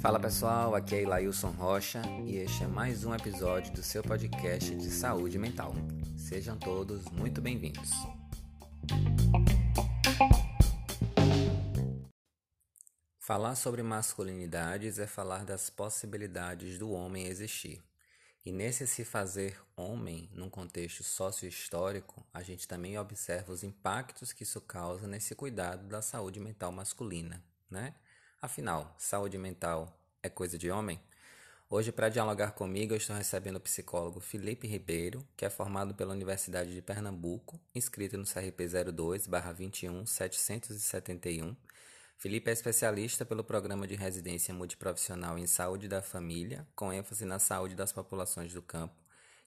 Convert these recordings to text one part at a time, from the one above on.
Fala pessoal, aqui é Ilailson Rocha e este é mais um episódio do seu podcast de saúde mental. Sejam todos muito bem-vindos. Falar sobre masculinidades é falar das possibilidades do homem existir. E nesse se fazer homem, num contexto sócio-histórico, a gente também observa os impactos que isso causa nesse cuidado da saúde mental masculina, né? Afinal, saúde mental é coisa de homem? Hoje, para dialogar comigo, eu estou recebendo o psicólogo Felipe Ribeiro, que é formado pela Universidade de Pernambuco, inscrito no CRP 02-21771. Felipe é especialista pelo Programa de Residência Multiprofissional em Saúde da Família, com ênfase na saúde das populações do campo,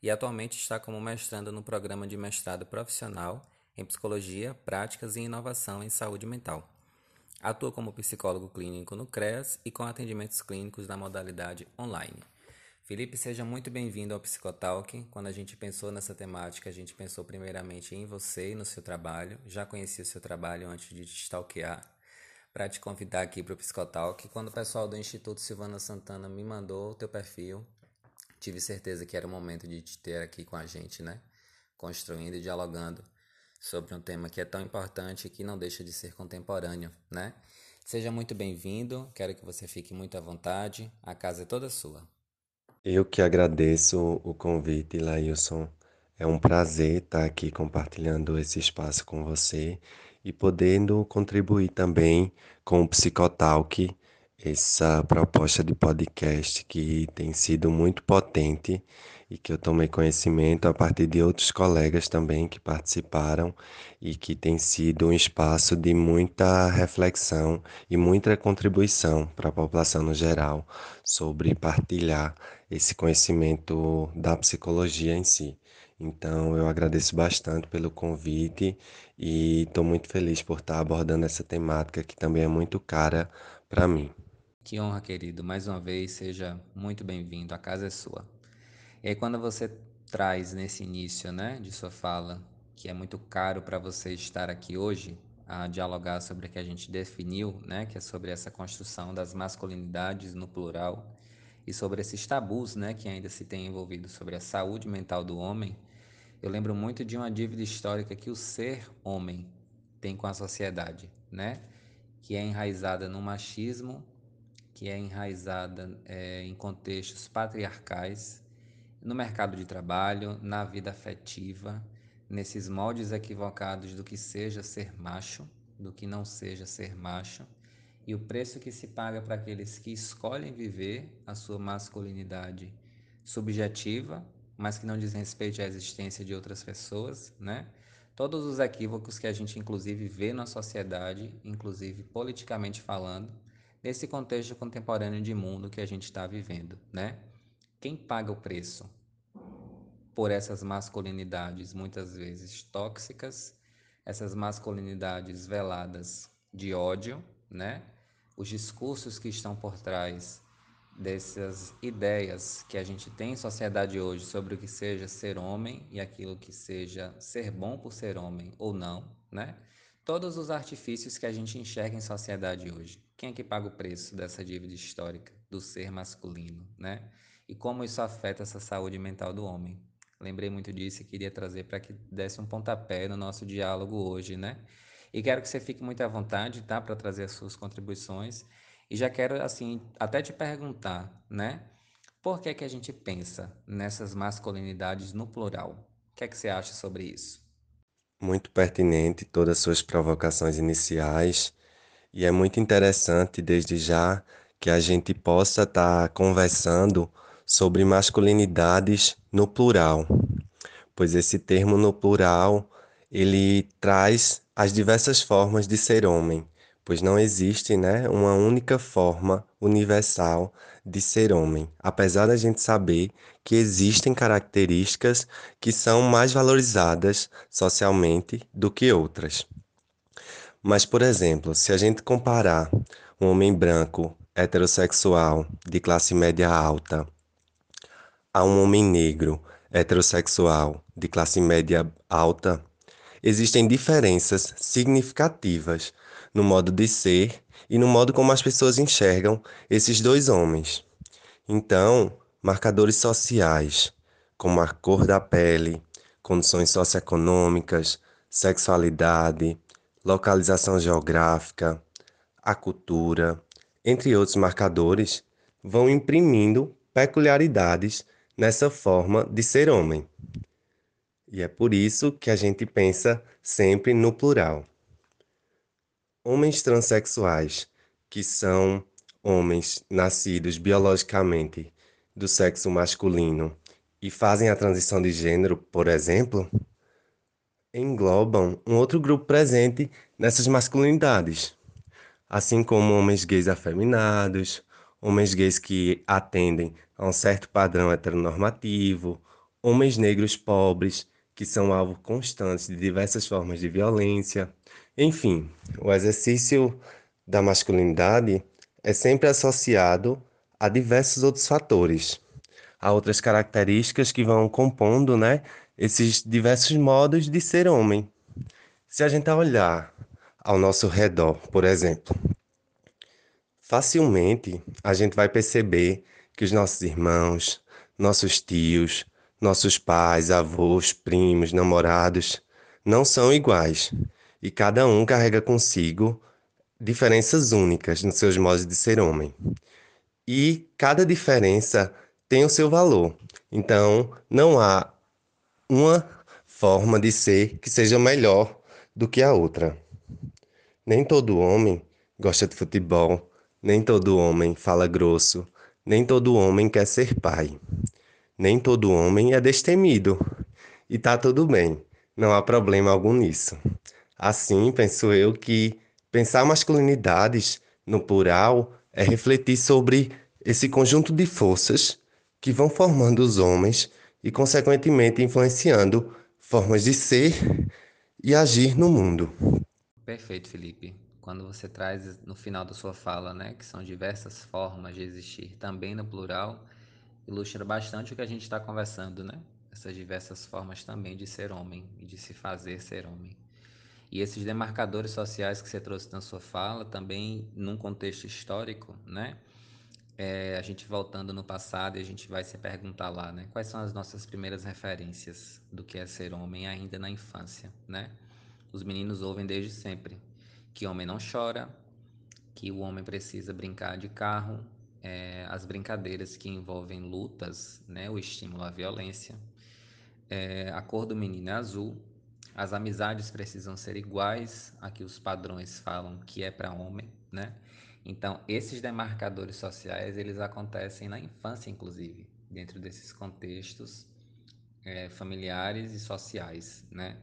e atualmente está como mestrando no Programa de Mestrado Profissional em Psicologia, Práticas e Inovação em Saúde Mental. Atua como psicólogo clínico no CREAS e com atendimentos clínicos na modalidade online. Felipe, seja muito bem-vindo ao Psicotalk. Quando a gente pensou nessa temática, a gente pensou primeiramente em você e no seu trabalho. Já conheci o seu trabalho antes de te stalkear para te convidar aqui para o Psicotalk. Quando o pessoal do Instituto Silvana Santana me mandou o teu perfil, tive certeza que era o momento de te ter aqui com a gente, né? Construindo e dialogando sobre um tema que é tão importante e que não deixa de ser contemporâneo, né? Seja muito bem-vindo, quero que você fique muito à vontade, a casa é toda sua. Eu que agradeço o convite, Lailson. É um prazer estar aqui compartilhando esse espaço com você e podendo contribuir também com o Psicotalk, essa proposta de podcast que tem sido muito potente e que eu tomei conhecimento a partir de outros colegas também que participaram e que tem sido um espaço de muita reflexão e muita contribuição para a população no geral sobre partilhar esse conhecimento da psicologia em si. Então, eu agradeço bastante pelo convite e estou muito feliz por estar abordando essa temática que também é muito cara para mim. Que honra, querido. Mais uma vez, seja muito bem-vindo. A casa é sua. E aí quando você traz nesse início, né, de sua fala, que é muito caro para você estar aqui hoje a dialogar sobre o que a gente definiu, né, que é sobre essa construção das masculinidades no plural e sobre esses tabus, né, que ainda se tem envolvido sobre a saúde mental do homem. Eu lembro muito de uma dívida histórica que o ser homem tem com a sociedade, né, que é enraizada no machismo, que é enraizada é, em contextos patriarcais no mercado de trabalho, na vida afetiva, nesses moldes equivocados do que seja ser macho, do que não seja ser macho, e o preço que se paga para aqueles que escolhem viver a sua masculinidade subjetiva, mas que não diz respeito à existência de outras pessoas, né? Todos os equívocos que a gente inclusive vê na sociedade, inclusive politicamente falando, nesse contexto contemporâneo de mundo que a gente está vivendo, né? Quem paga o preço por essas masculinidades muitas vezes tóxicas, essas masculinidades veladas de ódio, né? Os discursos que estão por trás dessas ideias que a gente tem em sociedade hoje sobre o que seja ser homem e aquilo que seja ser bom por ser homem ou não, né? Todos os artifícios que a gente enxerga em sociedade hoje. Quem é que paga o preço dessa dívida histórica do ser masculino, né? e como isso afeta essa saúde mental do homem. Lembrei muito disso e queria trazer para que desse um pontapé no nosso diálogo hoje, né? E quero que você fique muito à vontade, tá, para trazer as suas contribuições. E já quero assim até te perguntar, né? Por que que a gente pensa nessas masculinidades no plural? O que é que você acha sobre isso? Muito pertinente todas as suas provocações iniciais e é muito interessante desde já que a gente possa estar tá conversando sobre masculinidades no plural, pois esse termo no plural ele traz as diversas formas de ser homem, pois não existe, né, uma única forma universal de ser homem, apesar da gente saber que existem características que são mais valorizadas socialmente do que outras. Mas, por exemplo, se a gente comparar um homem branco heterossexual de classe média alta a um homem negro heterossexual de classe média alta, existem diferenças significativas no modo de ser e no modo como as pessoas enxergam esses dois homens. Então, marcadores sociais, como a cor da pele, condições socioeconômicas, sexualidade, localização geográfica, a cultura, entre outros marcadores, vão imprimindo peculiaridades nessa forma de ser homem. E é por isso que a gente pensa sempre no plural. Homens transexuais, que são homens nascidos biologicamente do sexo masculino e fazem a transição de gênero, por exemplo, englobam um outro grupo presente nessas masculinidades, assim como homens gays afeminados, homens gays que atendem a um certo padrão heteronormativo, homens negros pobres que são alvo constante de diversas formas de violência. Enfim, o exercício da masculinidade é sempre associado a diversos outros fatores, a outras características que vão compondo, né, esses diversos modos de ser homem. Se a gente olhar ao nosso redor, por exemplo, facilmente a gente vai perceber que os nossos irmãos, nossos tios, nossos pais, avós, primos, namorados não são iguais e cada um carrega consigo diferenças únicas nos seus modos de ser homem. E cada diferença tem o seu valor. Então, não há uma forma de ser que seja melhor do que a outra. Nem todo homem gosta de futebol, nem todo homem fala grosso, nem todo homem quer ser pai. Nem todo homem é destemido. E tá tudo bem, não há problema algum nisso. Assim, penso eu que pensar masculinidades no plural é refletir sobre esse conjunto de forças que vão formando os homens e, consequentemente, influenciando formas de ser e agir no mundo. Perfeito, Felipe. Quando você traz no final da sua fala, né, que são diversas formas de existir, também no plural, ilustra bastante o que a gente está conversando, né? Essas diversas formas também de ser homem e de se fazer ser homem. E esses demarcadores sociais que você trouxe na sua fala, também num contexto histórico, né? é, a gente voltando no passado a gente vai se perguntar lá, né? Quais são as nossas primeiras referências do que é ser homem ainda na infância, né? Os meninos ouvem desde sempre que homem não chora, que o homem precisa brincar de carro, é, as brincadeiras que envolvem lutas, né? O estímulo à violência, é, a cor do menino é azul, as amizades precisam ser iguais a que os padrões falam que é para homem, né? Então, esses demarcadores sociais, eles acontecem na infância, inclusive, dentro desses contextos é, familiares e sociais, né?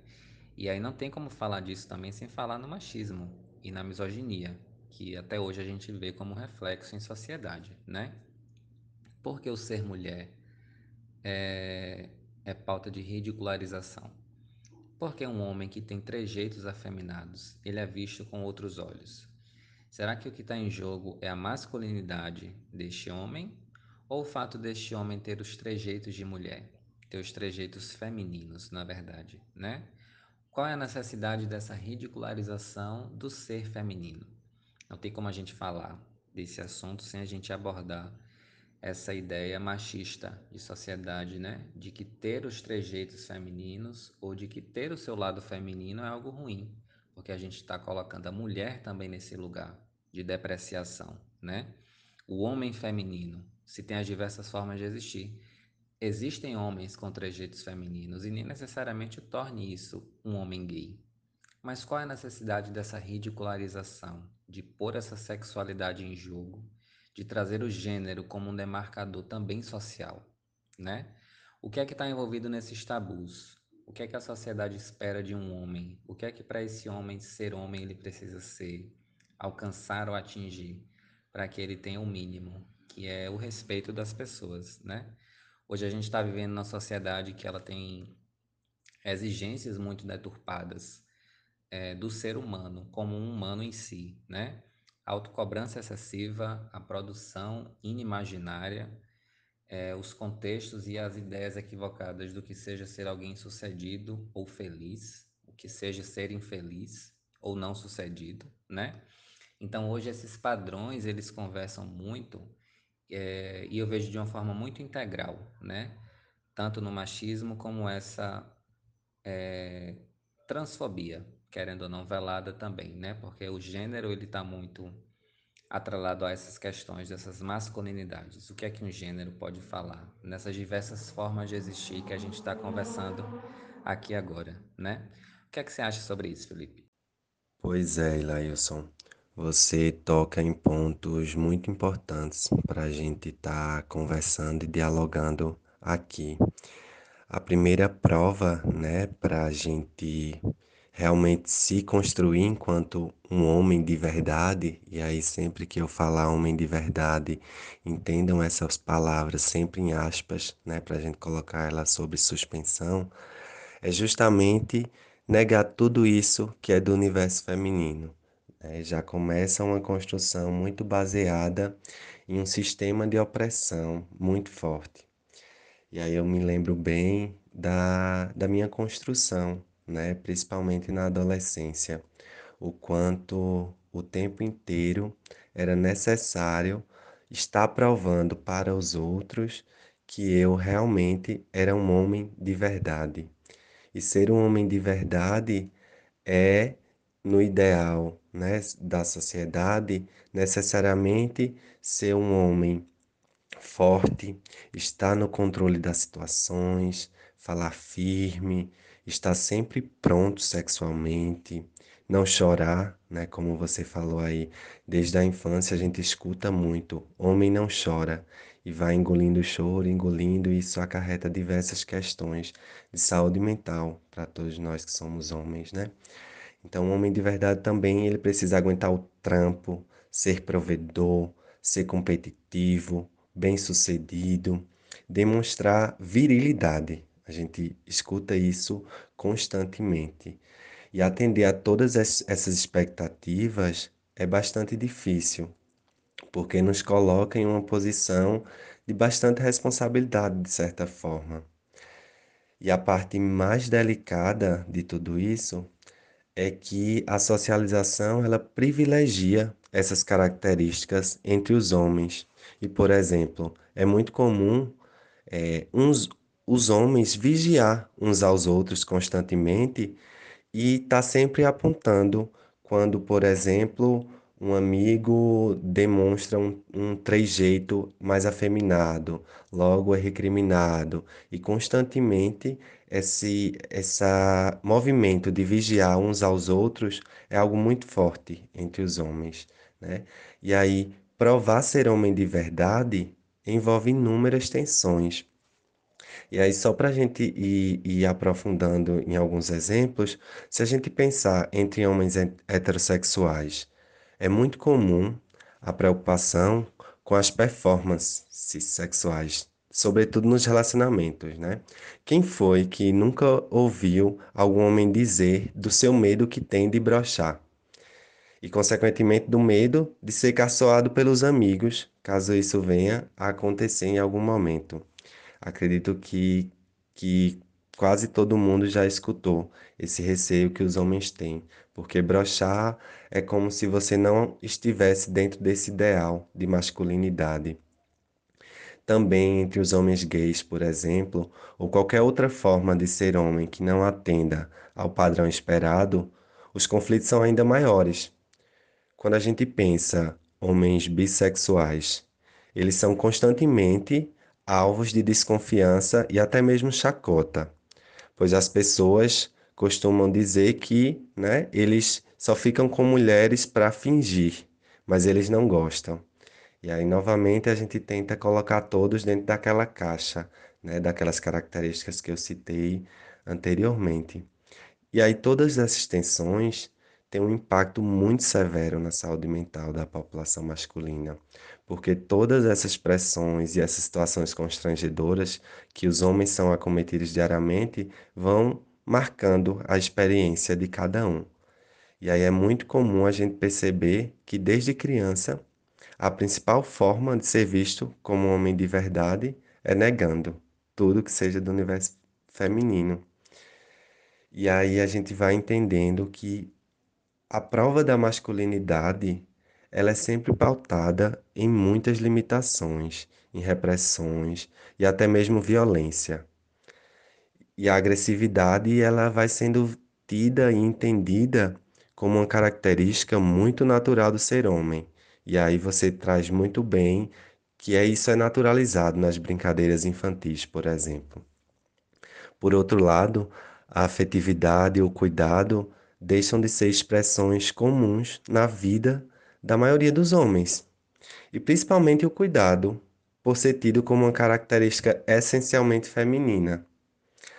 E aí não tem como falar disso também sem falar no machismo e na misoginia, que até hoje a gente vê como reflexo em sociedade, né? Porque o ser mulher é, é pauta de ridicularização. Porque um homem que tem trejeitos afeminados, ele é visto com outros olhos. Será que o que está em jogo é a masculinidade deste homem ou o fato deste homem ter os trejeitos de mulher, ter os trejeitos femininos, na verdade, né? Qual é a necessidade dessa ridicularização do ser feminino? Não tem como a gente falar desse assunto sem a gente abordar essa ideia machista de sociedade, né? De que ter os trejeitos femininos ou de que ter o seu lado feminino é algo ruim porque a gente está colocando a mulher também nesse lugar de depreciação, né? O homem feminino, se tem as diversas formas de existir. Existem homens com trejeitos femininos e nem necessariamente torne isso um homem gay. Mas qual é a necessidade dessa ridicularização, de pôr essa sexualidade em jogo, de trazer o gênero como um demarcador também social, né? O que é que está envolvido nesses tabus? O que é que a sociedade espera de um homem? O que é que para esse homem ser homem ele precisa ser, alcançar ou atingir, para que ele tenha o um mínimo, que é o respeito das pessoas, né? Hoje a gente está vivendo numa sociedade que ela tem exigências muito deturpadas é, do ser humano como um humano em si, né? Autocobrança excessiva, a produção inimaginária, é, os contextos e as ideias equivocadas do que seja ser alguém sucedido ou feliz, o que seja ser infeliz ou não sucedido, né? Então hoje esses padrões eles conversam muito é, e eu vejo de uma forma muito integral, né? Tanto no machismo como essa é, transfobia, querendo ou não velada também, né? Porque o gênero ele está muito atrelado a essas questões dessas masculinidades. O que é que um gênero pode falar nessas diversas formas de existir que a gente está conversando aqui agora, né? O que é que você acha sobre isso, Felipe? Pois é, Ilailson. Você toca em pontos muito importantes para a gente estar tá conversando e dialogando aqui. A primeira prova, né, para a gente realmente se construir enquanto um homem de verdade, e aí sempre que eu falar homem de verdade, entendam essas palavras sempre em aspas, né, para a gente colocar ela sob suspensão, é justamente negar tudo isso que é do universo feminino. Né? Já começa uma construção muito baseada em um sistema de opressão muito forte. E aí eu me lembro bem da, da minha construção, né? principalmente na adolescência, o quanto o tempo inteiro era necessário estar provando para os outros que eu realmente era um homem de verdade. E ser um homem de verdade é, no ideal né, da sociedade, necessariamente ser um homem forte, estar no controle das situações, falar firme, estar sempre pronto sexualmente, não chorar, né? Como você falou aí, desde a infância a gente escuta muito, homem não chora e vai engolindo o choro, engolindo, e isso acarreta diversas questões de saúde mental para todos nós que somos homens, né? Então, o homem de verdade também ele precisa aguentar o trampo, ser provedor, ser competitivo, bem-sucedido, demonstrar virilidade. A gente escuta isso constantemente. E atender a todas essas expectativas é bastante difícil, porque nos coloca em uma posição de bastante responsabilidade, de certa forma. E a parte mais delicada de tudo isso é que a socialização ela privilegia essas características entre os homens. E, por exemplo, é muito comum é, uns, os homens vigiar uns aos outros constantemente e tá sempre apontando quando, por exemplo, um amigo demonstra um, um trejeito mais afeminado, logo é recriminado, e constantemente esse essa movimento de vigiar uns aos outros é algo muito forte entre os homens, né? E aí provar ser homem de verdade envolve inúmeras tensões. E aí, só para a gente ir, ir, aprofundando em alguns exemplos, se a gente pensar entre homens heterossexuais, é muito comum a preocupação com as performances sexuais, sobretudo nos relacionamentos, né? Quem foi que nunca ouviu algum homem dizer do seu medo que tem de brochar? E, consequentemente, do medo de ser caçoado pelos amigos, caso isso venha a acontecer em algum momento. Acredito que, que quase todo mundo já escutou esse receio que os homens têm, porque brochar é como se você não estivesse dentro desse ideal de masculinidade. Também entre os homens gays, por exemplo, ou qualquer outra forma de ser homem que não atenda ao padrão esperado, os conflitos são ainda maiores. Quando a gente pensa homens bissexuais, eles são constantemente alvos de desconfiança e até mesmo chacota pois as pessoas costumam dizer que né, eles só ficam com mulheres para fingir, mas eles não gostam. E aí, novamente, a gente tenta colocar todos dentro daquela caixa, né, daquelas características que eu citei anteriormente. E aí, todas essas tensões têm um impacto muito severo na saúde mental da população masculina, porque todas essas pressões e essas situações constrangedoras que os homens são acometidos diariamente vão marcando a experiência de cada um. E aí é muito comum a gente perceber que desde criança a principal forma de ser visto como um homem de verdade é negando tudo que seja do universo feminino. E aí a gente vai entendendo que a prova da masculinidade, ela é sempre pautada em muitas limitações, em repressões e até mesmo violência. E a agressividade, ela vai sendo tida e entendida como uma característica muito natural do ser homem. E aí você traz muito bem que é isso é naturalizado nas brincadeiras infantis, por exemplo. Por outro lado, a afetividade o cuidado deixam de ser expressões comuns na vida da maioria dos homens, e principalmente o cuidado, por ser tido como uma característica essencialmente feminina.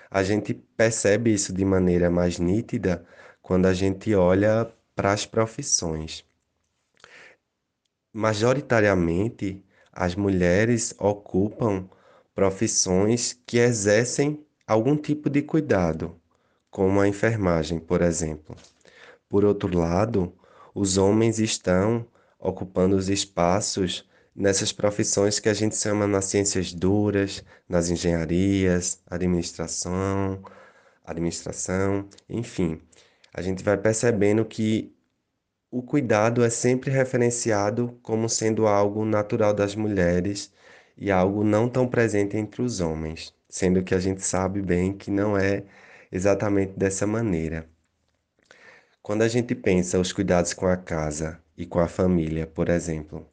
A gente percebe isso de maneira mais nítida quando a gente olha para as profissões. Majoritariamente, as mulheres ocupam profissões que exercem algum tipo de cuidado, como a enfermagem, por exemplo. Por outro lado, os homens estão ocupando os espaços nessas profissões que a gente chama nas ciências duras, nas engenharias, administração, administração, enfim. A gente vai percebendo que o cuidado é sempre referenciado como sendo algo natural das mulheres e algo não tão presente entre os homens, sendo que a gente sabe bem que não é exatamente dessa maneira. Quando a gente pensa os cuidados com a casa e com a família, por exemplo,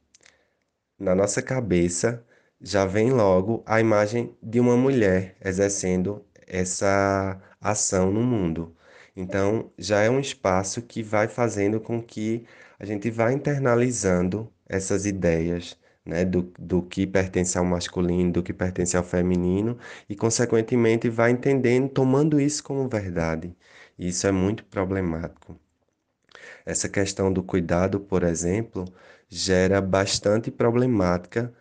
na nossa cabeça já vem logo a imagem de uma mulher exercendo essa ação no mundo. Então, já é um espaço que vai fazendo com que a gente vá internalizando essas ideias, né, do, do que pertence ao masculino, do que pertence ao feminino, e, consequentemente, vai entendendo, tomando isso como verdade. E isso é muito problemático. Essa questão do cuidado, por exemplo, gera bastante problemática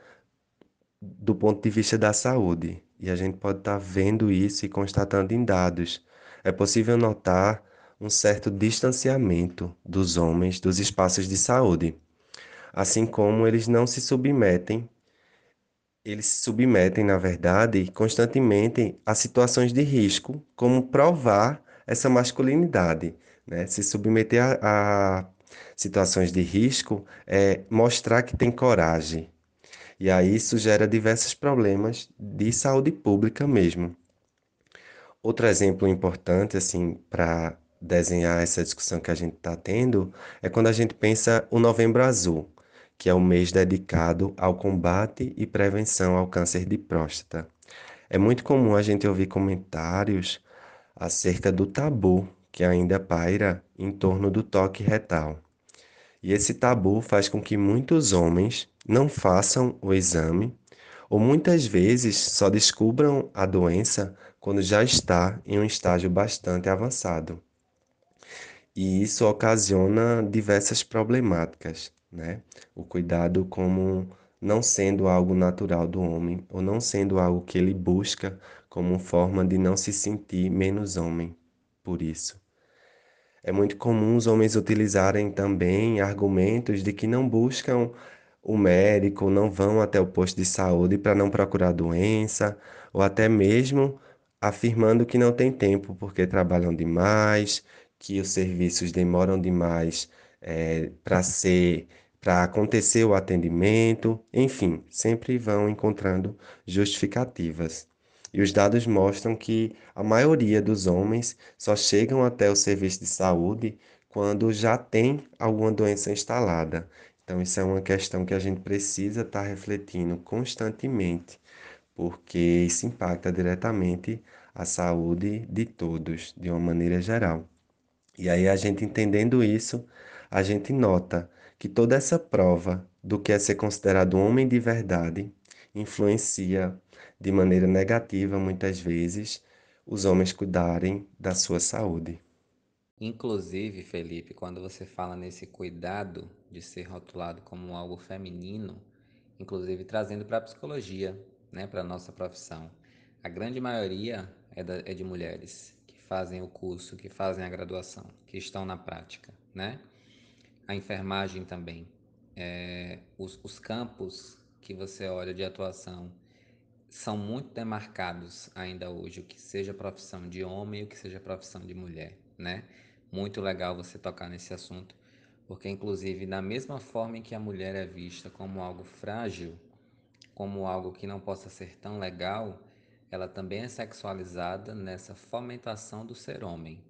do ponto de vista da saúde. E a gente pode estar vendo isso e constatando em dados. É possível notar um certo distanciamento dos homens dos espaços de saúde, assim como eles não se submetem, eles se submetem, na verdade, constantemente a situações de risco, como provar essa masculinidade, né? Se submeter a, a situações de risco é mostrar que tem coragem. E aí isso gera diversos problemas de saúde pública mesmo. Outro exemplo importante, assim, para desenhar essa discussão que a gente está tendo, é quando a gente pensa o Novembro Azul, que é o mês dedicado ao combate e prevenção ao câncer de próstata. É muito comum a gente ouvir comentários acerca do tabu que ainda paira em torno do toque retal. E esse tabu faz com que muitos homens não façam o exame ou muitas vezes só descubram a doença quando já está em um estágio bastante avançado. E isso ocasiona diversas problemáticas, né? O cuidado como não sendo algo natural do homem ou não sendo algo que ele busca como forma de não se sentir menos homem por isso. É muito comum os homens utilizarem também argumentos de que não buscam o médico, não vão até o posto de saúde para não procurar doença, ou até mesmo afirmando que não tem tempo porque trabalham demais, que os serviços demoram demais é, para ser, para acontecer o atendimento, enfim, sempre vão encontrando justificativas. E os dados mostram que a maioria dos homens só chegam até o serviço de saúde quando já tem alguma doença instalada. Então, isso é uma questão que a gente precisa estar tá refletindo constantemente, porque isso impacta diretamente a saúde de todos, de uma maneira geral. E aí, a gente entendendo isso, a gente nota que toda essa prova do que é ser considerado um homem de verdade influencia de maneira negativa, muitas vezes, os homens cuidarem da sua saúde. Inclusive, Felipe, quando você fala nesse cuidado de ser rotulado como algo feminino, inclusive trazendo para a psicologia, né, para a nossa profissão, a grande maioria é, da, é de mulheres que fazem o curso, que fazem a graduação, que estão na prática, né? A enfermagem também. É, os, os campos que você olha de atuação são muito demarcados ainda hoje, o que seja profissão de homem e o que seja profissão de mulher, né? Muito legal você tocar nesse assunto, porque inclusive da mesma forma em que a mulher é vista como algo frágil, como algo que não possa ser tão legal, ela também é sexualizada nessa fomentação do ser homem.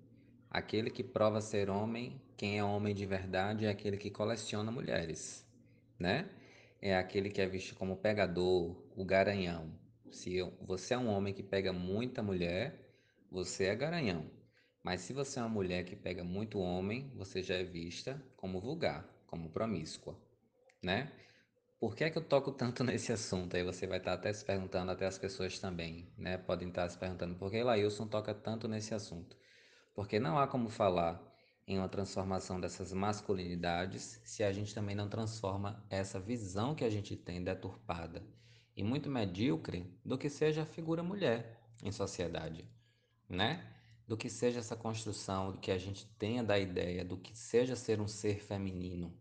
Aquele que prova ser homem, quem é homem de verdade é aquele que coleciona mulheres, né? É aquele que é visto como pegador, o garanhão. Se você é um homem que pega muita mulher, você é garanhão. Mas se você é uma mulher que pega muito homem, você já é vista como vulgar, como promíscua, né? Por que é que eu toco tanto nesse assunto? Aí você vai estar até se perguntando, até as pessoas também, né? Podem estar se perguntando por que Lailson toca tanto nesse assunto. Porque não há como falar em uma transformação dessas masculinidades se a gente também não transforma essa visão que a gente tem deturpada e muito medíocre do que seja a figura mulher em sociedade, né? Do que seja essa construção que a gente tenha da ideia do que seja ser um ser feminino,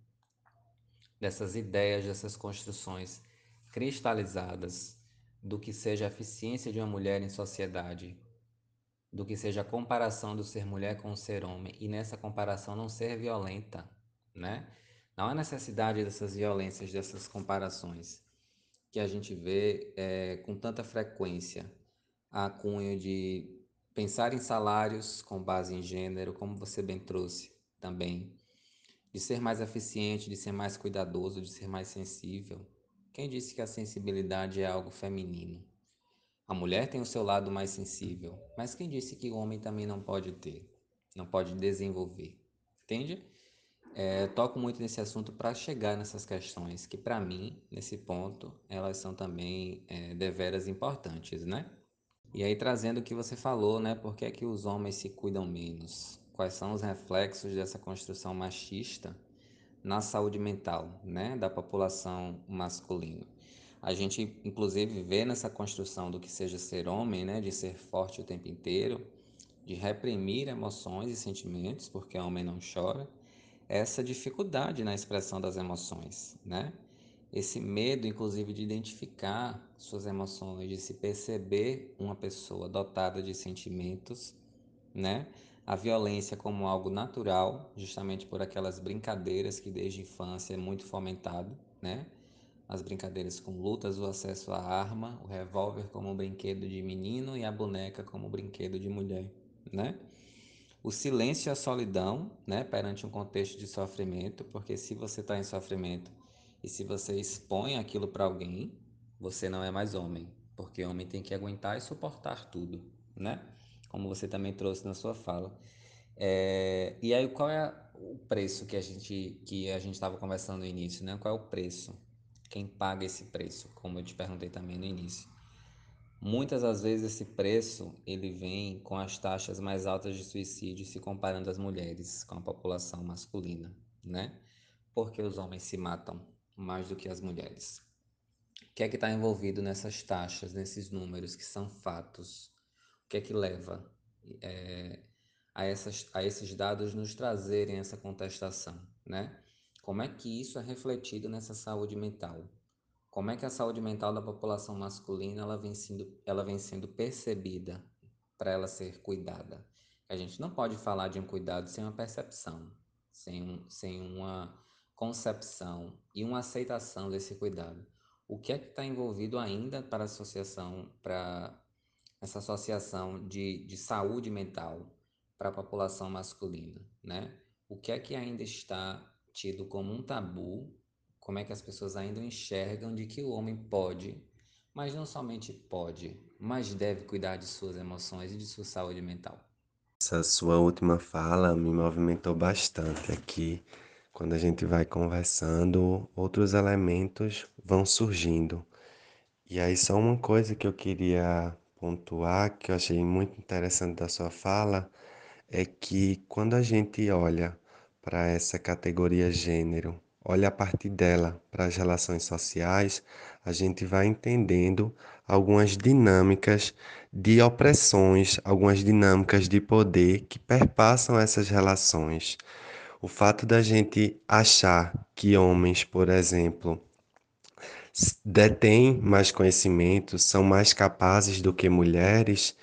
dessas ideias, dessas construções cristalizadas do que seja a eficiência de uma mulher em sociedade, do que seja a comparação do ser mulher com o ser homem e nessa comparação não ser violenta, né? Não há necessidade dessas violências, dessas comparações que a gente vê é, com tanta frequência a cunho de pensar em salários com base em gênero, como você bem trouxe também, de ser mais eficiente, de ser mais cuidadoso, de ser mais sensível. Quem disse que a sensibilidade é algo feminino? A mulher tem o seu lado mais sensível, mas quem disse que o homem também não pode ter, não pode desenvolver? Entende? É, toco muito nesse assunto para chegar nessas questões que, para mim, nesse ponto, elas são também é, deveras importantes, né? E aí, trazendo o que você falou, né? Por que é que os homens se cuidam menos? quais são os reflexos dessa construção machista na saúde mental né, da população masculina. A gente, inclusive, vê nessa construção do que seja ser homem, né, de ser forte o tempo inteiro, de reprimir emoções e sentimentos, porque homem não chora, essa dificuldade na expressão das emoções, né? Esse medo, inclusive, de identificar suas emoções, de se perceber uma pessoa dotada de sentimentos, né? a violência como algo natural, justamente por aquelas brincadeiras que desde a infância é muito fomentado, né? As brincadeiras com lutas, o acesso à arma, o revólver como brinquedo de menino e a boneca como brinquedo de mulher, né? O silêncio e a solidão, né, perante um contexto de sofrimento, porque se você está em sofrimento e se você expõe aquilo para alguém, você não é mais homem, porque homem tem que aguentar e suportar tudo, né? como você também trouxe na sua fala. É, e aí, qual é o preço que a gente que a gente estava conversando no início, né? Qual é o preço? Quem paga esse preço? Como eu te perguntei também no início. Muitas das vezes esse preço ele vem com as taxas mais altas de suicídio se comparando as mulheres com a população masculina, né? Porque os homens se matam mais do que as mulheres. O que é que está envolvido nessas taxas, nesses números que são fatos? O que é que leva é, a, essas, a esses dados nos trazerem essa contestação, né? Como é que isso é refletido nessa saúde mental? Como é que a saúde mental da população masculina ela vem sendo, ela vem sendo percebida para ela ser cuidada? A gente não pode falar de um cuidado sem uma percepção, sem, um, sem uma concepção e uma aceitação desse cuidado. O que é que está envolvido ainda para a associação, para essa associação de, de saúde mental para a população masculina, né? O que é que ainda está tido como um tabu? Como é que as pessoas ainda enxergam de que o homem pode, mas não somente pode, mas deve cuidar de suas emoções e de sua saúde mental? Essa sua última fala me movimentou bastante aqui. Quando a gente vai conversando, outros elementos vão surgindo. E aí, só uma coisa que eu queria pontuar, que eu achei muito interessante da sua fala, é que quando a gente olha para essa categoria gênero, olha a partir dela para as relações sociais, a gente vai entendendo algumas dinâmicas de opressões, algumas dinâmicas de poder que perpassam essas relações. O fato da gente achar que homens, por exemplo, detêm mais conhecimento, são mais capazes do que mulheres,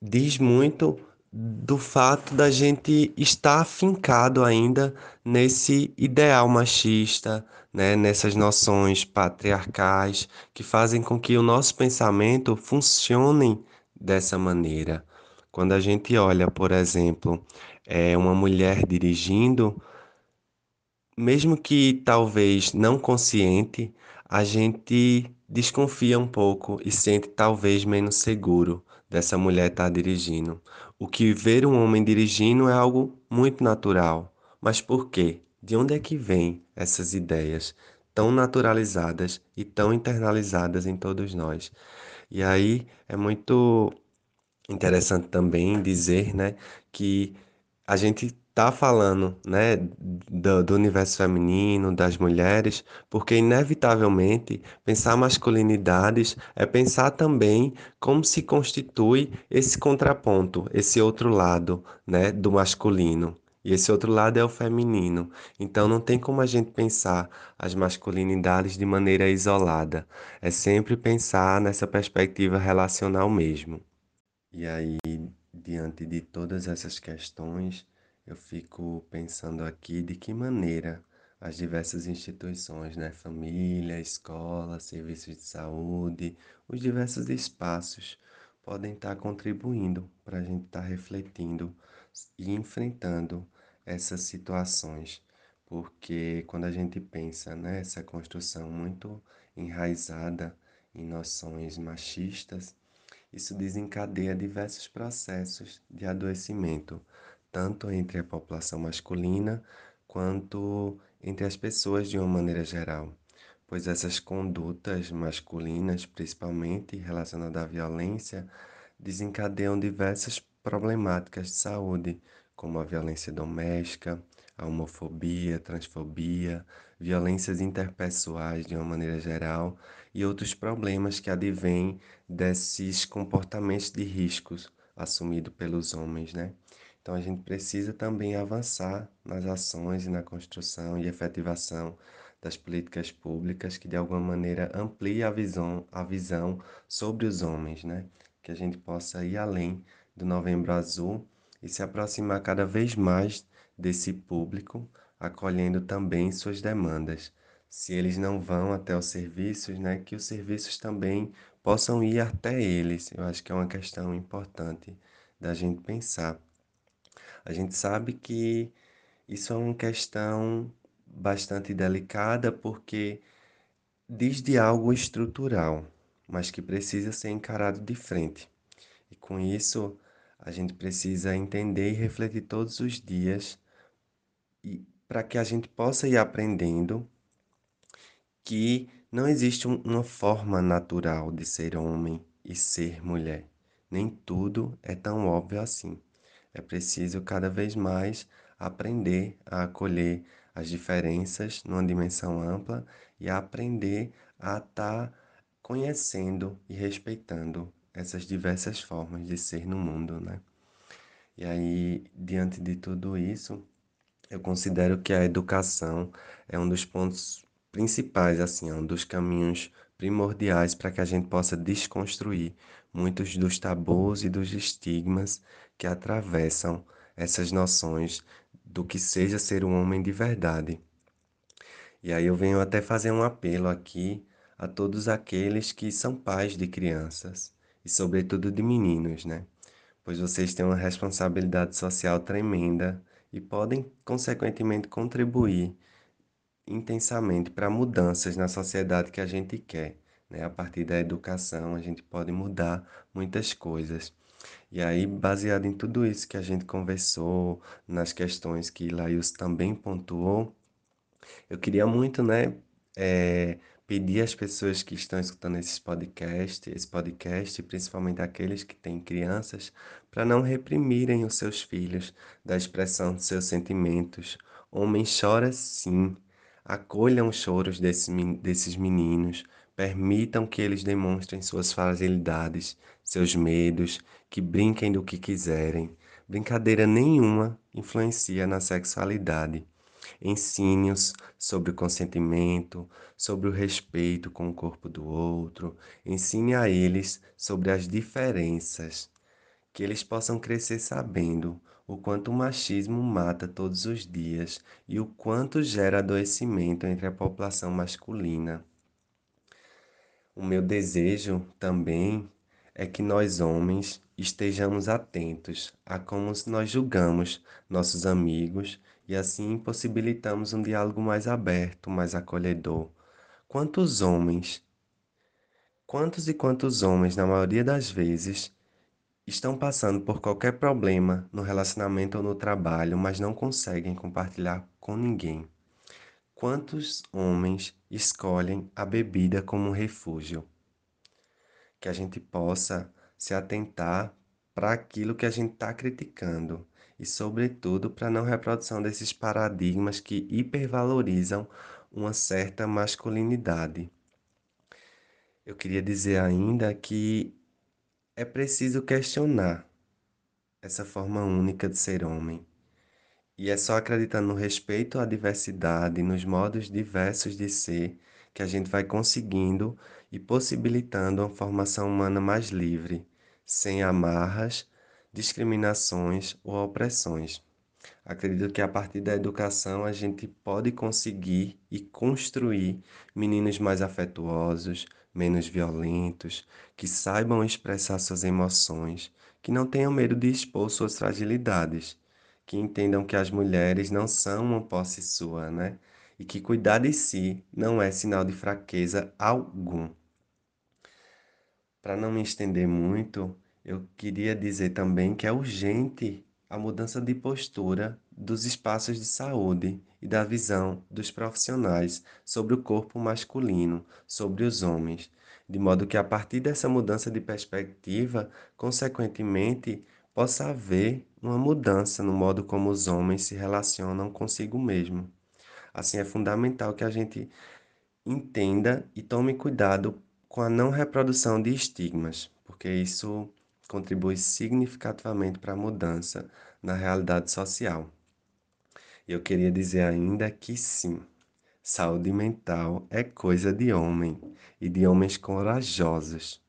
diz muito do fato da gente estar afincado ainda nesse ideal machista, né, nessas noções patriarcais que fazem com que o nosso pensamento funcione dessa maneira. Quando a gente olha, por exemplo, é uma mulher dirigindo, mesmo que talvez não consciente, a gente desconfia um pouco e sente talvez menos seguro dessa mulher estar dirigindo. O que ver um homem dirigindo é algo muito natural. Mas por quê? De onde é que vêm essas ideias tão naturalizadas e tão internalizadas em todos nós? E aí é muito interessante também dizer, né, que a gente tá falando, né, do, do universo feminino, das mulheres, porque inevitavelmente pensar masculinidades é pensar também como se constitui esse contraponto, esse outro lado, né, do masculino. E esse outro lado é o feminino. Então não tem como a gente pensar as masculinidades de maneira isolada. É sempre pensar nessa perspectiva relacional mesmo. E aí, diante de todas essas questões, eu fico pensando aqui de que maneira as diversas instituições, né, família, escola, serviços de saúde, os diversos espaços podem estar contribuindo para a gente estar refletindo e enfrentando essas situações, porque quando a gente pensa nessa construção muito enraizada em noções machistas, isso desencadeia diversos processos de adoecimento, tanto entre a população masculina quanto entre as pessoas de uma maneira geral, pois essas condutas masculinas, principalmente relacionadas à violência, desencadeiam diversas problemáticas de saúde, como a violência doméstica, a homofobia, transfobia, violências interpessoais de uma maneira geral e outros problemas que advêm desses comportamentos de riscos assumidos pelos homens, né? Então a gente precisa também avançar nas ações e na construção e efetivação das políticas públicas que de alguma maneira ampliem a visão, a visão sobre os homens, né? Que a gente possa ir além do Novembro Azul e se aproximar cada vez mais desse público, acolhendo também suas demandas. Se eles não vão até os serviços, né, que os serviços também possam ir até eles. Eu acho que é uma questão importante da gente pensar. A gente sabe que isso é uma questão bastante delicada porque diz de algo estrutural, mas que precisa ser encarado de frente. E com isso, a gente precisa entender e refletir todos os dias e para que a gente possa ir aprendendo que não existe uma forma natural de ser homem e ser mulher. Nem tudo é tão óbvio assim. É preciso cada vez mais aprender a acolher as diferenças numa dimensão ampla e a aprender a estar tá conhecendo e respeitando essas diversas formas de ser no mundo, né? E aí, diante de tudo isso, eu considero que a educação é um dos pontos principais, assim, é um dos caminhos primordiais para que a gente possa desconstruir muitos dos tabus e dos estigmas que atravessam essas noções do que seja ser um homem de verdade. E aí eu venho até fazer um apelo aqui a todos aqueles que são pais de crianças e sobretudo de meninos, né? Pois vocês têm uma responsabilidade social tremenda e podem, consequentemente, contribuir intensamente para mudanças na sociedade que a gente quer. Né? A partir da educação, a gente pode mudar muitas coisas. E aí, baseado em tudo isso que a gente conversou, nas questões que Laius também pontuou, eu queria muito, né, é, pedir às pessoas que estão escutando esses podcast, esse podcast, principalmente aqueles que têm crianças, para não reprimirem os seus filhos da expressão de seus sentimentos. Homem chora sim. Acolham os choros desses, desses meninos, permitam que eles demonstrem suas fragilidades, seus medos, que brinquem do que quiserem. Brincadeira nenhuma influencia na sexualidade. Ensine-os sobre o consentimento, sobre o respeito com o corpo do outro. Ensine a eles sobre as diferenças, que eles possam crescer sabendo o quanto o machismo mata todos os dias e o quanto gera adoecimento entre a população masculina. O meu desejo também é que nós homens estejamos atentos a como nós julgamos nossos amigos e assim possibilitamos um diálogo mais aberto, mais acolhedor. Quantos homens, quantos e quantos homens, na maioria das vezes, estão passando por qualquer problema no relacionamento ou no trabalho, mas não conseguem compartilhar com ninguém? Quantos homens escolhem a bebida como um refúgio? Que a gente possa se atentar para aquilo que a gente está criticando e, sobretudo, para não reprodução desses paradigmas que hipervalorizam uma certa masculinidade. Eu queria dizer ainda que é preciso questionar essa forma única de ser homem. E é só acreditando no respeito à diversidade, nos modos diversos de ser, que a gente vai conseguindo e possibilitando uma formação humana mais livre, sem amarras, discriminações ou opressões. Acredito que a partir da educação a gente pode conseguir e construir meninos mais afetuosos, menos violentos, que saibam expressar suas emoções, que não tenham medo de expor suas fragilidades, que entendam que as mulheres não são uma posse sua, né? E que cuidar de si não é sinal de fraqueza algum. Para não me estender muito, eu queria dizer também que é urgente a mudança de postura dos espaços de saúde e da visão dos profissionais sobre o corpo masculino, sobre os homens, de modo que a partir dessa mudança de perspectiva, consequentemente, possa haver uma mudança no modo como os homens se relacionam consigo mesmo. Assim, é fundamental que a gente entenda e tome cuidado com a não reprodução de estigmas, porque isso contribui significativamente para a mudança na realidade social. Eu queria dizer ainda que sim, saúde mental é coisa de homem e de homens corajosos.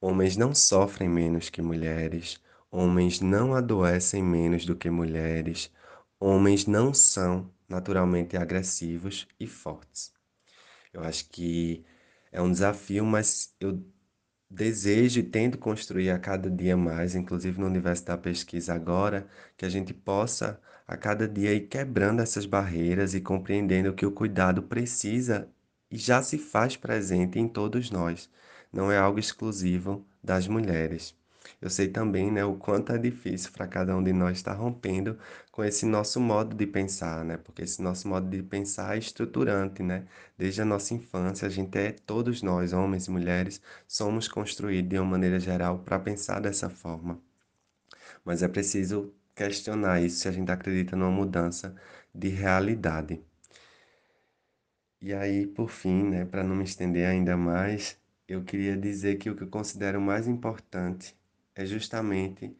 Homens não sofrem menos que mulheres, homens não adoecem menos do que mulheres, homens não são naturalmente agressivos e fortes. Eu acho que é um desafio, mas eu desejo e tento construir a cada dia mais, inclusive no universo da pesquisa agora, que a gente possa a cada dia ir quebrando essas barreiras e compreendendo que o cuidado precisa e já se faz presente em todos nós, não é algo exclusivo das mulheres. Eu sei também, né, o quanto é difícil para cada um de nós estar rompendo com esse nosso modo de pensar, né? Porque esse nosso modo de pensar é estruturante, né? Desde a nossa infância, a gente é, todos nós, homens e mulheres, somos construídos de uma maneira geral para pensar dessa forma. Mas é preciso questionar isso se a gente acredita numa mudança de realidade. E aí, por fim, né, para não me estender ainda mais, eu queria dizer que o que eu considero mais importante é justamente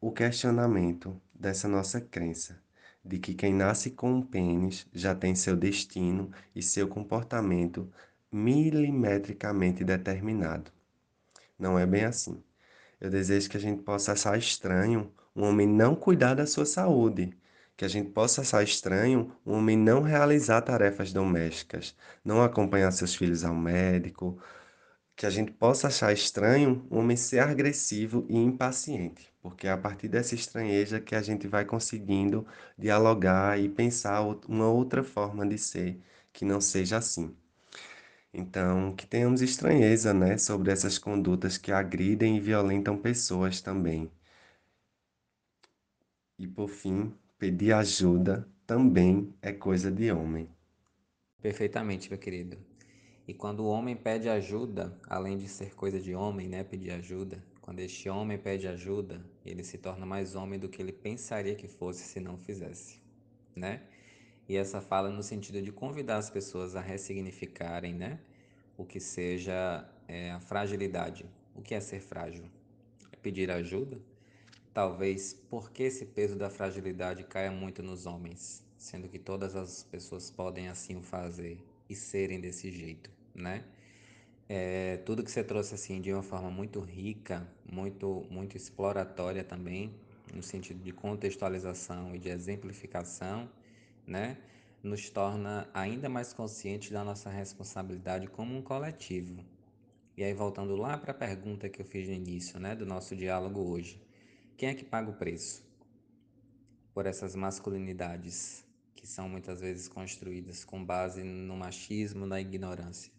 o questionamento dessa nossa crença de que quem nasce com um pênis já tem seu destino e seu comportamento milimetricamente determinado. Não é bem assim. Eu desejo que a gente possa achar estranho um homem não cuidar da sua saúde, que a gente possa achar estranho um homem não realizar tarefas domésticas, não acompanhar seus filhos ao médico, que a gente possa achar estranho um homem ser agressivo e impaciente, porque é a partir dessa estranheza que a gente vai conseguindo dialogar e pensar uma outra forma de ser que não seja assim. Então, que tenhamos estranheza, né, sobre essas condutas que agridem e violentam pessoas também. E por fim, pedir ajuda também é coisa de homem. Perfeitamente, meu querido. E quando o homem pede ajuda, além de ser coisa de homem, né, pedir ajuda, quando este homem pede ajuda, ele se torna mais homem do que ele pensaria que fosse se não fizesse, né? E essa fala no sentido de convidar as pessoas a ressignificarem, né, o que seja é, a fragilidade. O que é ser frágil? É pedir ajuda? Talvez porque esse peso da fragilidade caia muito nos homens. sendo que todas as pessoas podem assim o fazer e serem desse jeito, né? É, tudo que você trouxe assim de uma forma muito rica, muito muito exploratória também, no sentido de contextualização e de exemplificação, né? Nos torna ainda mais conscientes da nossa responsabilidade como um coletivo. E aí voltando lá para a pergunta que eu fiz no início, né, do nosso diálogo hoje. Quem é que paga o preço por essas masculinidades que são muitas vezes construídas com base no machismo, na ignorância?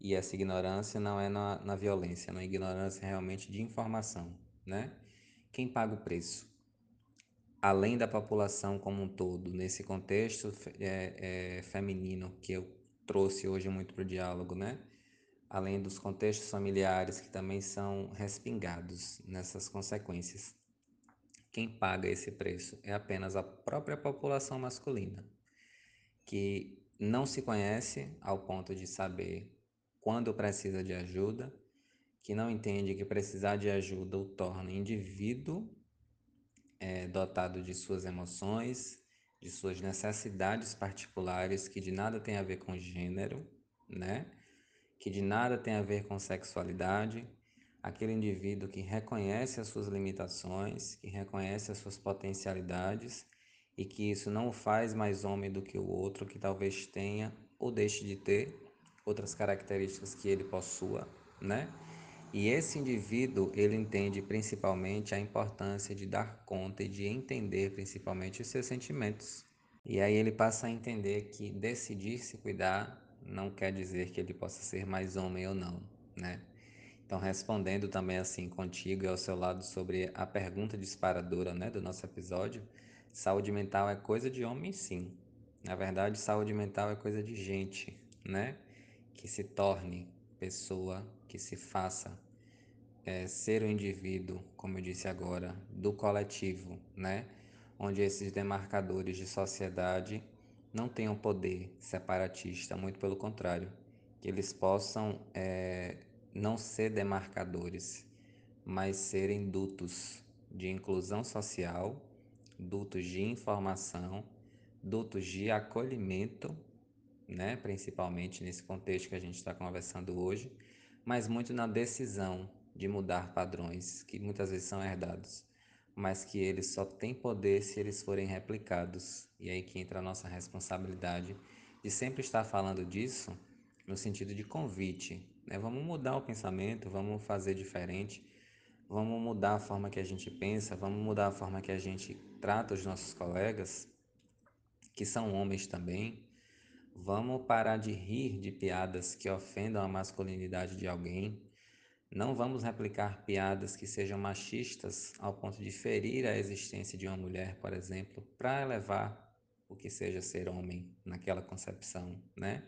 E essa ignorância não é na, na violência, é na ignorância realmente de informação, né? Quem paga o preço? Além da população como um todo, nesse contexto é, é, feminino que eu trouxe hoje muito para o diálogo, né? Além dos contextos familiares que também são respingados nessas consequências. Quem paga esse preço é apenas a própria população masculina, que não se conhece ao ponto de saber quando precisa de ajuda, que não entende que precisar de ajuda o torna indivíduo é, dotado de suas emoções, de suas necessidades particulares, que de nada tem a ver com gênero, né? Que de nada tem a ver com sexualidade. Aquele indivíduo que reconhece as suas limitações, que reconhece as suas potencialidades e que isso não o faz mais homem do que o outro, que talvez tenha ou deixe de ter outras características que ele possua, né? E esse indivíduo, ele entende principalmente a importância de dar conta e de entender principalmente os seus sentimentos. E aí ele passa a entender que decidir se cuidar não quer dizer que ele possa ser mais homem ou não, né? Então, respondendo também assim contigo e ao seu lado sobre a pergunta disparadora, né, do nosso episódio, saúde mental é coisa de homem, sim. Na verdade, saúde mental é coisa de gente, né? que se torne pessoa, que se faça é, ser o um indivíduo, como eu disse agora, do coletivo, né? Onde esses demarcadores de sociedade não tenham poder separatista, muito pelo contrário, que eles possam é, não ser demarcadores, mas serem dutos de inclusão social, dutos de informação, dutos de acolhimento né? principalmente nesse contexto que a gente está conversando hoje, mas muito na decisão de mudar padrões que muitas vezes são herdados, mas que eles só têm poder se eles forem replicados. E aí que entra a nossa responsabilidade de sempre estar falando disso no sentido de convite. Né? Vamos mudar o pensamento, vamos fazer diferente, vamos mudar a forma que a gente pensa, vamos mudar a forma que a gente trata os nossos colegas, que são homens também, Vamos parar de rir de piadas que ofendam a masculinidade de alguém. Não vamos replicar piadas que sejam machistas ao ponto de ferir a existência de uma mulher, por exemplo, para elevar o que seja ser homem naquela concepção, né?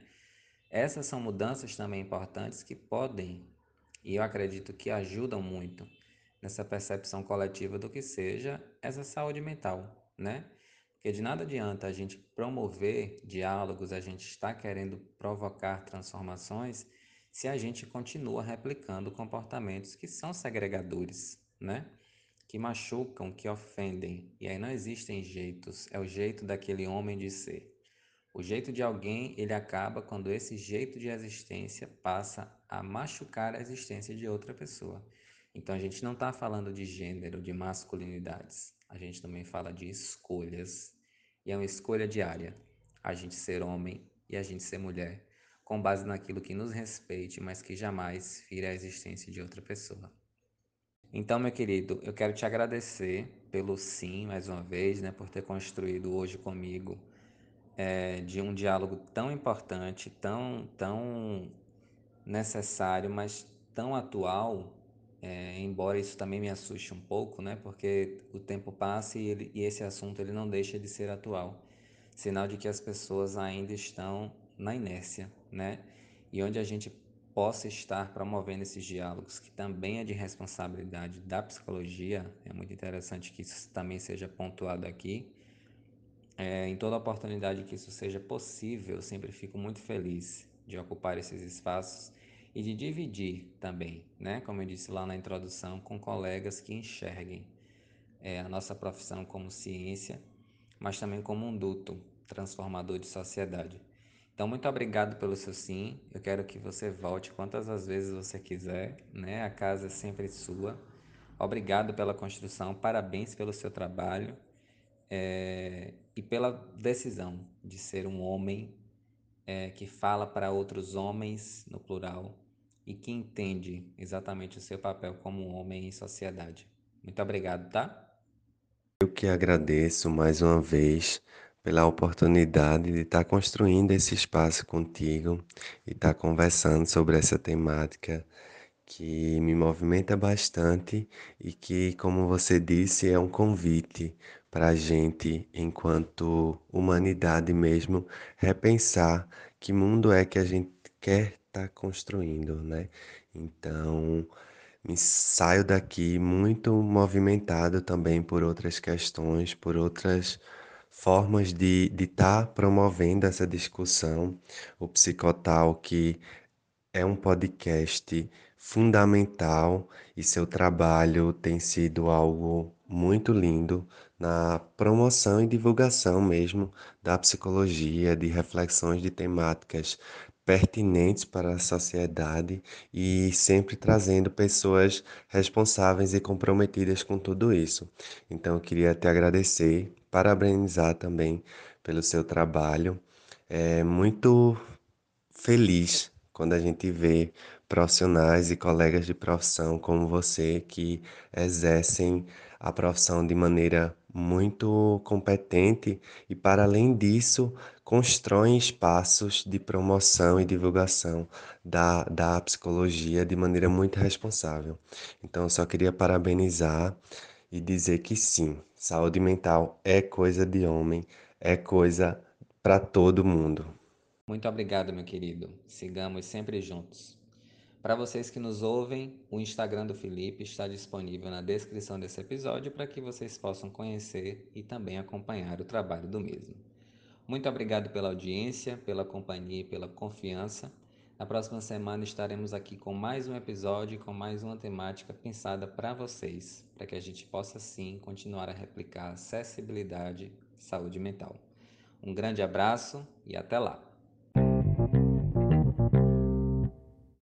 Essas são mudanças também importantes que podem, e eu acredito que ajudam muito nessa percepção coletiva do que seja essa saúde mental, né? Porque de nada adianta a gente promover diálogos, a gente está querendo provocar transformações, se a gente continua replicando comportamentos que são segregadores, né? Que machucam, que ofendem. E aí não existem jeitos, é o jeito daquele homem de ser. O jeito de alguém, ele acaba quando esse jeito de existência passa a machucar a existência de outra pessoa. Então a gente não está falando de gênero, de masculinidades. A gente também fala de escolhas. E é uma escolha diária. A gente ser homem e a gente ser mulher, com base naquilo que nos respeite, mas que jamais fira a existência de outra pessoa. Então, meu querido, eu quero te agradecer pelo sim, mais uma vez, né, por ter construído hoje comigo é, de um diálogo tão importante, tão, tão necessário, mas tão atual, é, embora isso também me assuste um pouco, né? Porque o tempo passa e, ele, e esse assunto ele não deixa de ser atual. Sinal de que as pessoas ainda estão na inércia, né? E onde a gente possa estar promovendo esses diálogos, que também é de responsabilidade da psicologia, é muito interessante que isso também seja pontuado aqui. É, em toda oportunidade que isso seja possível, eu sempre fico muito feliz de ocupar esses espaços e de dividir também, né? Como eu disse lá na introdução, com colegas que enxerguem é, a nossa profissão como ciência, mas também como um duto, transformador de sociedade. Então, muito obrigado pelo seu sim. Eu quero que você volte quantas as vezes você quiser, né? A casa é sempre sua. Obrigado pela construção, parabéns pelo seu trabalho é, e pela decisão de ser um homem é, que fala para outros homens, no plural, e que entende exatamente o seu papel como um homem em sociedade. Muito obrigado, tá? Eu que agradeço mais uma vez pela oportunidade de estar construindo esse espaço contigo e estar conversando sobre essa temática que me movimenta bastante e que, como você disse, é um convite para a gente, enquanto humanidade mesmo, repensar que mundo é que a gente quer estar construindo, né? Então, me saio daqui muito movimentado também por outras questões, por outras formas de estar de tá promovendo essa discussão. O Psicotal, que é um podcast fundamental e seu trabalho tem sido algo muito lindo na promoção e divulgação mesmo da psicologia, de reflexões de temáticas pertinentes para a sociedade e sempre trazendo pessoas responsáveis e comprometidas com tudo isso. Então, eu queria te agradecer, parabenizar também pelo seu trabalho. É muito feliz quando a gente vê profissionais e colegas de profissão como você que exercem a profissão de maneira muito competente e, para além disso, constroem espaços de promoção e divulgação da, da psicologia de maneira muito responsável. Então, só queria parabenizar e dizer que sim, saúde mental é coisa de homem, é coisa para todo mundo. Muito obrigado, meu querido. Sigamos sempre juntos. Para vocês que nos ouvem, o Instagram do Felipe está disponível na descrição desse episódio para que vocês possam conhecer e também acompanhar o trabalho do mesmo. Muito obrigado pela audiência, pela companhia e pela confiança. Na próxima semana estaremos aqui com mais um episódio com mais uma temática pensada para vocês, para que a gente possa sim continuar a replicar acessibilidade saúde mental. Um grande abraço e até lá!